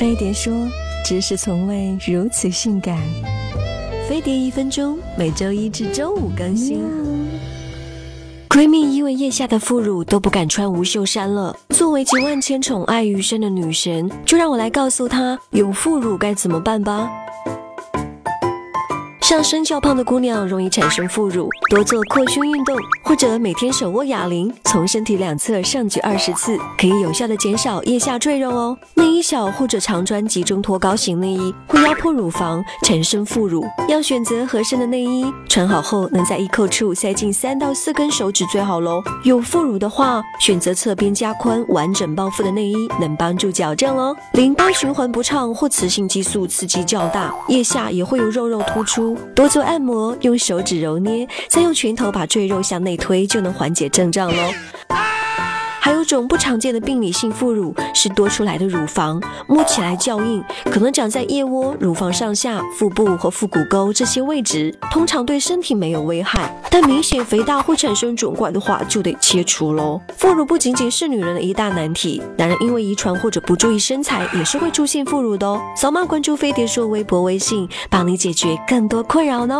飞碟说：“知识从未如此性感。”飞碟一分钟，每周一至周五更新。闺蜜因为腋下的副乳都不敢穿无袖衫了。作为集万千宠爱于一身的女神，就让我来告诉她有副乳该怎么办吧。像身较胖的姑娘容易产生副乳，多做扩胸运动，或者每天手握哑铃，从身体两侧上举二十次，可以有效的减少腋下赘肉哦。内衣小或者常穿集中托高型内衣会压迫乳房，产生副乳，要选择合身的内衣，穿好后能在衣扣处塞进三到四根手指最好喽。有副乳的话，选择侧边加宽、完整包覆的内衣，能帮助矫正哦。淋巴循环不畅或雌性激素刺激较大，腋下也会有肉肉突出。多做按摩，用手指揉捏，再用拳头把赘肉向内推，就能缓解症状喽。还有种不常见的病理性副乳是多出来的乳房，摸起来较硬，可能长在腋窝、乳房上下、腹部和腹股沟这些位置，通常对身体没有危害，但明显肥大会产生肿块的话，就得切除喽。副乳不仅仅是女人的一大难题，男人因为遗传或者不注意身材，也是会出现副乳的哦。扫码关注飞碟说微博、微信，帮你解决更多困扰呢。